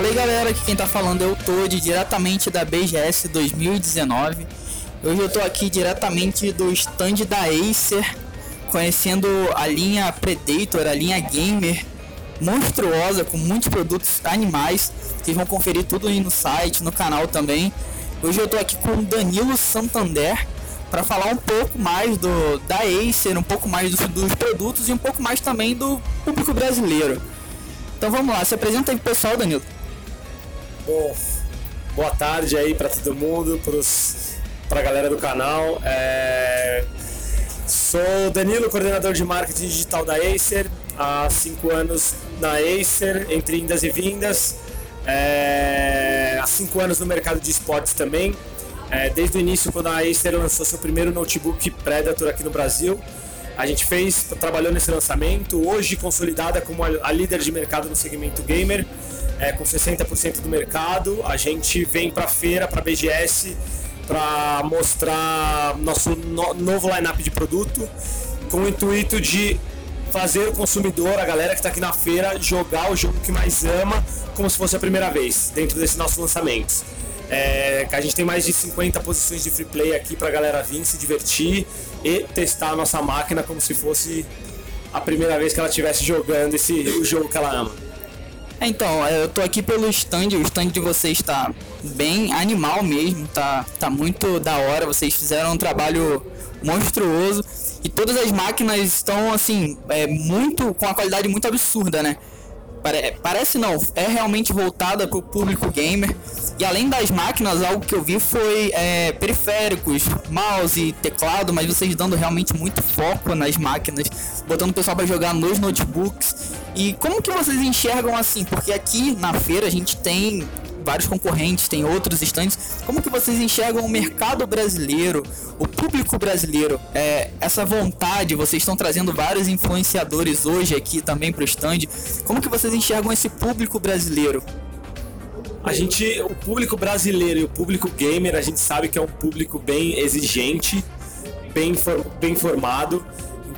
Fala aí galera, aqui quem tá falando é o Toad, diretamente da BGS 2019. Hoje eu tô aqui diretamente do stand da Acer, conhecendo a linha Predator, a linha Gamer, monstruosa, com muitos produtos animais. Vocês vão conferir tudo aí no site, no canal também. Hoje eu tô aqui com o Danilo Santander para falar um pouco mais do da Acer, um pouco mais do, dos produtos e um pouco mais também do público brasileiro. Então vamos lá, se apresenta aí pro pessoal, Danilo. Bom, boa tarde aí para todo mundo, para a galera do canal. É... Sou Danilo, coordenador de marketing digital da Acer, há cinco anos na Acer, entre indas e vindas. É... Há cinco anos no mercado de esportes também. É... Desde o início, quando a Acer lançou seu primeiro notebook Predator aqui no Brasil, a gente fez, trabalhou nesse lançamento, hoje consolidada como a líder de mercado no segmento gamer, é, com 60% do mercado. A gente vem para feira, para BGS, para mostrar nosso no, novo lineup de produto, com o intuito de fazer o consumidor, a galera que está aqui na feira, jogar o jogo que mais ama, como se fosse a primeira vez, dentro desses nossos lançamentos. É, a gente tem mais de 50 posições de free play aqui para a galera vir se divertir e testar a nossa máquina como se fosse a primeira vez que ela estivesse jogando esse, o jogo que ela ama. É, então, eu tô aqui pelo stand, o stand de vocês está bem animal mesmo, tá, tá muito da hora, vocês fizeram um trabalho monstruoso e todas as máquinas estão assim, é, muito com a qualidade muito absurda, né? parece não, é realmente voltada para o público gamer. E além das máquinas, algo que eu vi foi é, periféricos, mouse, teclado, mas vocês dando realmente muito foco nas máquinas, botando o pessoal para jogar nos notebooks. E como que vocês enxergam assim? Porque aqui na feira a gente tem vários concorrentes, tem outros estandes. Como que vocês enxergam o mercado brasileiro, o público brasileiro? É, essa vontade, vocês estão trazendo vários influenciadores hoje aqui também para o stand. Como que vocês enxergam esse público brasileiro? A gente, o público brasileiro e o público gamer, a gente sabe que é um público bem exigente, bem, bem formado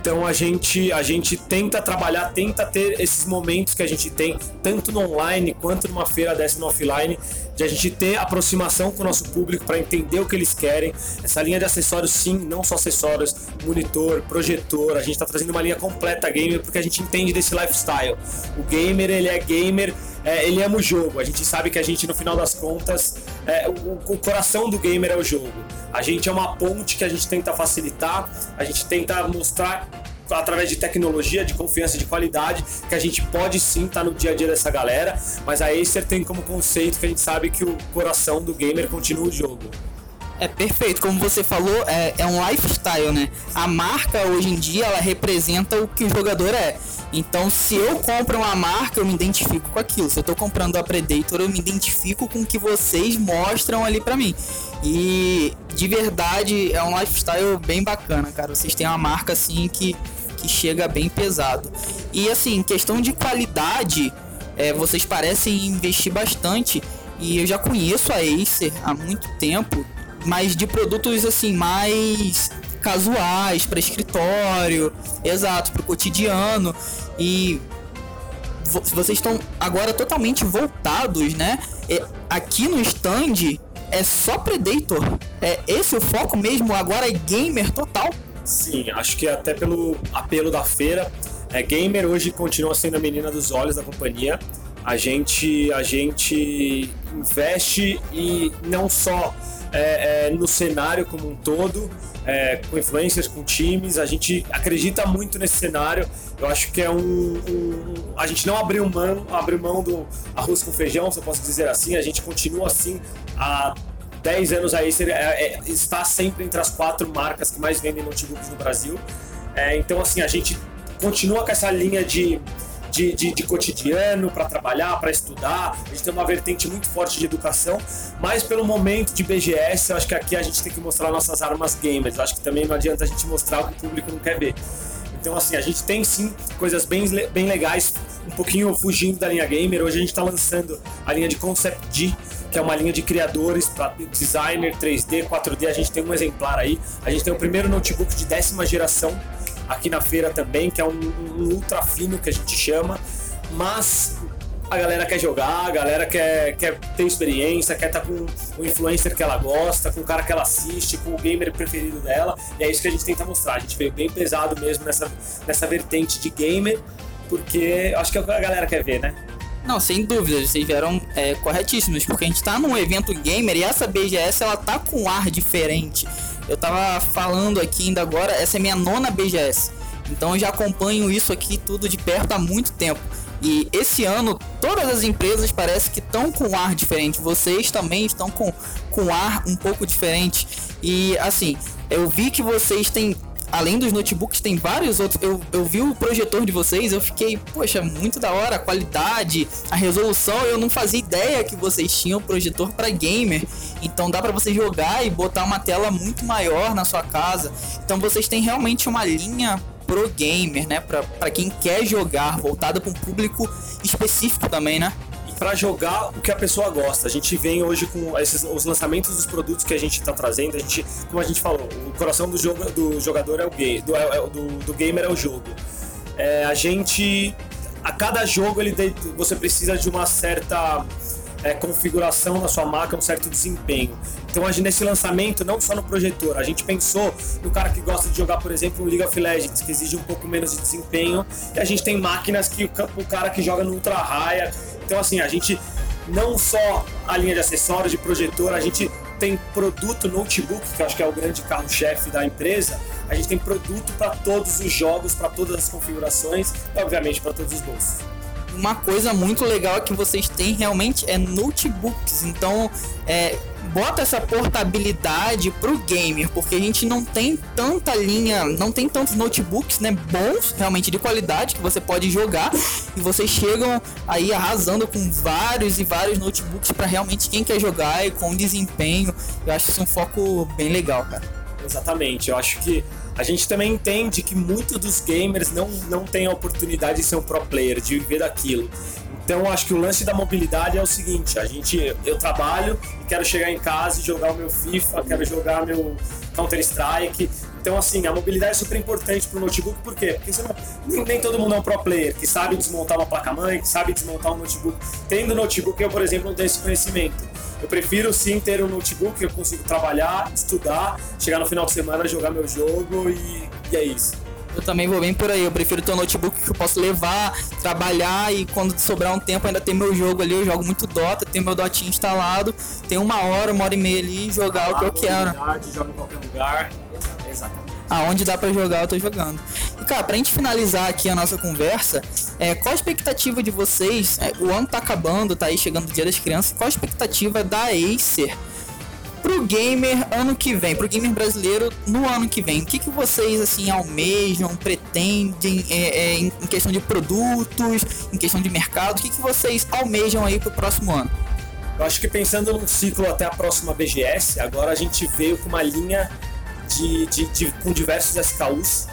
então a gente, a gente tenta trabalhar, tenta ter esses momentos que a gente tem, tanto no online quanto numa feira dessa no offline, de a gente ter aproximação com o nosso público para entender o que eles querem. Essa linha de acessórios, sim, não só acessórios, monitor, projetor, a gente está trazendo uma linha completa gamer porque a gente entende desse lifestyle. O gamer, ele é gamer é, ele ama o jogo. A gente sabe que a gente, no final das contas, é, o, o, coração do gamer é o jogo. A gente é uma ponte que a gente tenta facilitar, a gente tenta mostrar através de tecnologia, de confiança, de qualidade, que a gente pode sim estar tá no dia a dia dessa galera, mas a Acer tem como conceito que a gente sabe que o coração do gamer continua o jogo. É perfeito, como você falou, é, é um lifestyle, né? A marca hoje em dia ela representa o que o jogador é. Então, se eu compro uma marca, eu me identifico com aquilo. Se eu tô comprando a Predator, eu me identifico com o que vocês mostram ali para mim. E de verdade é um lifestyle bem bacana, cara. Vocês têm uma marca assim que, que chega bem pesado. E assim, questão de qualidade, é, vocês parecem investir bastante. E eu já conheço a Acer há muito tempo mas de produtos assim mais casuais para escritório, exato, para o cotidiano e vocês estão agora totalmente voltados, né? aqui no stand é só Predator. É esse o foco mesmo agora é gamer total. Sim, acho que até pelo apelo da feira, é gamer hoje continua sendo a menina dos olhos da companhia. A gente a gente investe e não só é, é, no cenário como um todo, é, com influências, com times. A gente acredita muito nesse cenário. Eu acho que é um, um, a gente não abriu mão, abriu mão do arroz com feijão, se eu posso dizer assim. A gente continua assim há 10 anos aí, é, é, está sempre entre as quatro marcas que mais vendem notebooks no Brasil. É, então, assim, a gente continua com essa linha de de, de, de cotidiano para trabalhar, para estudar. A gente tem uma vertente muito forte de educação, mas pelo momento de BGS, eu acho que aqui a gente tem que mostrar nossas armas gamers. Eu acho que também não adianta a gente mostrar o que o público não quer ver. Então, assim, a gente tem sim coisas bem, bem legais, um pouquinho fugindo da linha gamer. Hoje a gente está lançando a linha de Concept D, que é uma linha de criadores para designer 3D, 4D. A gente tem um exemplar aí. A gente tem o primeiro notebook de décima geração aqui na feira também, que é um, um ultra fino que a gente chama, mas a galera quer jogar, a galera quer, quer ter experiência, quer estar tá com o influencer que ela gosta, com o cara que ela assiste, com o gamer preferido dela. E é isso que a gente tenta mostrar. A gente veio bem pesado mesmo nessa, nessa vertente de gamer, porque acho que é o que a galera quer ver, né? Não, sem dúvida, vocês vieram é, corretíssimos, porque a gente tá num evento gamer e essa BGS ela tá com um ar diferente. Eu tava falando aqui ainda agora, essa é minha nona BGS. Então eu já acompanho isso aqui tudo de perto há muito tempo. E esse ano todas as empresas parece que estão com um ar diferente. Vocês também estão com com ar um pouco diferente. E assim, eu vi que vocês têm além dos notebooks, tem vários outros. Eu, eu vi o projetor de vocês, eu fiquei, poxa, muito da hora, a qualidade, a resolução. Eu não fazia ideia que vocês tinham projetor para gamer. Então dá para você jogar e botar uma tela muito maior na sua casa. Então vocês têm realmente uma linha pro gamer, né? Para quem quer jogar, voltada para um público específico também, né? Para jogar o que a pessoa gosta. A gente vem hoje com esses, os lançamentos dos produtos que a gente está trazendo. A gente, como a gente falou, o coração do, jogo, do jogador é o game, do, é, do, do gamer é o jogo. É, a gente, a cada jogo ele você precisa de uma certa é, configuração na sua máquina, um certo desempenho. Então, a gente, nesse lançamento, não só no projetor, a gente pensou no cara que gosta de jogar, por exemplo, no League of Legends, que exige um pouco menos de desempenho, e a gente tem máquinas que o, cara que joga no Ultra Raia. Então, assim, a gente não só a linha de acessórios, de projetor, a gente tem produto notebook, que eu acho que é o grande carro-chefe da empresa. A gente tem produto para todos os jogos, para todas as configurações e, obviamente, para todos os bolsos uma coisa muito legal é que vocês têm realmente é notebooks. Então, é, bota essa portabilidade pro gamer, porque a gente não tem tanta linha, não tem tantos notebooks, né, bons, realmente de qualidade que você pode jogar e vocês chegam aí arrasando com vários e vários notebooks para realmente quem quer jogar e com desempenho. Eu acho isso um foco bem legal, cara. Exatamente. Eu acho que a gente também entende que muitos dos gamers não, não têm a oportunidade de ser um pro player, de viver daquilo. Então acho que o lance da mobilidade é o seguinte, a gente eu trabalho e quero chegar em casa e jogar o meu FIFA, quero jogar meu Counter Strike. Então assim, a mobilidade é super importante para o notebook, por quê? Porque não, nem, nem, todo mundo é um pro player, que sabe desmontar uma placa-mãe, que sabe desmontar um notebook. Tendo notebook, eu, por exemplo, não tenho esse conhecimento. Eu prefiro sim ter um notebook que eu consigo trabalhar, estudar, chegar no final de semana, jogar meu jogo e, e é isso. Eu também vou bem por aí. Eu prefiro ter um notebook que eu posso levar, trabalhar e quando sobrar um tempo ainda ter meu jogo ali. Eu jogo muito Dota, tenho meu Dotinho instalado, tem uma hora, uma hora e meia ali jogar ah, o que eu quero. Joga em qualquer lugar. Exatamente. Aonde dá para jogar, eu tô jogando. E cara, pra gente finalizar aqui a nossa conversa, é, qual a expectativa de vocês? É, o ano tá acabando, tá aí chegando o dia das crianças. Qual a expectativa da Acer pro gamer ano que vem, pro gamer brasileiro no ano que vem? O que, que vocês assim almejam, pretendem é, é, em questão de produtos, em questão de mercado? O que, que vocês almejam aí pro próximo ano? Eu acho que pensando no ciclo até a próxima BGS, agora a gente veio com uma linha de, de, de, com diversos SKUs.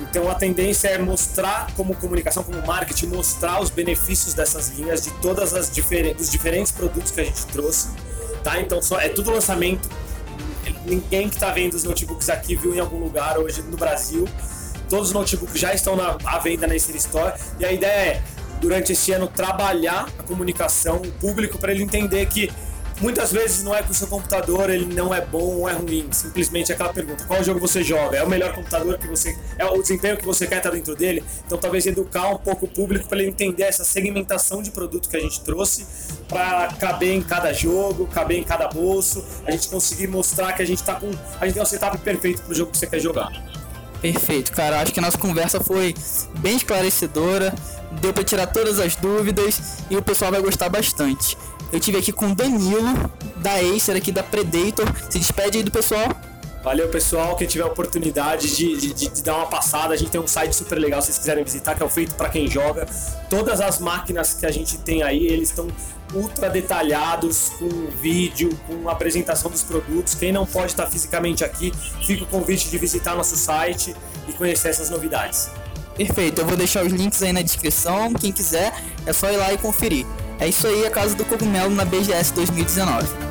Então a tendência é mostrar como comunicação, como marketing, mostrar os benefícios dessas linhas de todas as diferentes, dos diferentes produtos que a gente trouxe, tá? Então só é tudo lançamento. Ninguém que está vendo os notebooks aqui viu em algum lugar hoje no Brasil. Todos os notebooks já estão na, à venda na Acer Store e a ideia é durante esse ano trabalhar a comunicação, o público para ele entender que Muitas vezes não é que o seu computador ele não é bom ou é ruim, simplesmente é aquela pergunta: qual jogo você joga? É o melhor computador que você. É o desempenho que você quer estar dentro dele? Então, talvez educar um pouco o público para ele entender essa segmentação de produto que a gente trouxe para caber em cada jogo, caber em cada bolso, a gente conseguir mostrar que a gente tá com. A gente tem um setup perfeito para o jogo que você quer jogar. Perfeito, cara. Acho que a nossa conversa foi bem esclarecedora, deu para tirar todas as dúvidas e o pessoal vai gostar bastante. Eu tive aqui com o Danilo, da Acer aqui da Predator. Se despede aí do pessoal. Valeu, pessoal. Quem tiver a oportunidade de, de, de, dar uma passada, a gente tem um site super legal se vocês quiserem visitar, que é o feito para quem joga. Todas as máquinas que a gente tem aí, eles estão ultra detalhados, com vídeo, com apresentação dos produtos. Quem não pode estar fisicamente aqui, fica o convite de visitar nosso site e conhecer essas novidades. Perfeito, eu vou deixar os links aí na descrição. Quem quiser, é só ir lá e conferir. É isso aí, a Casa do Cogumelo na BGS 2019.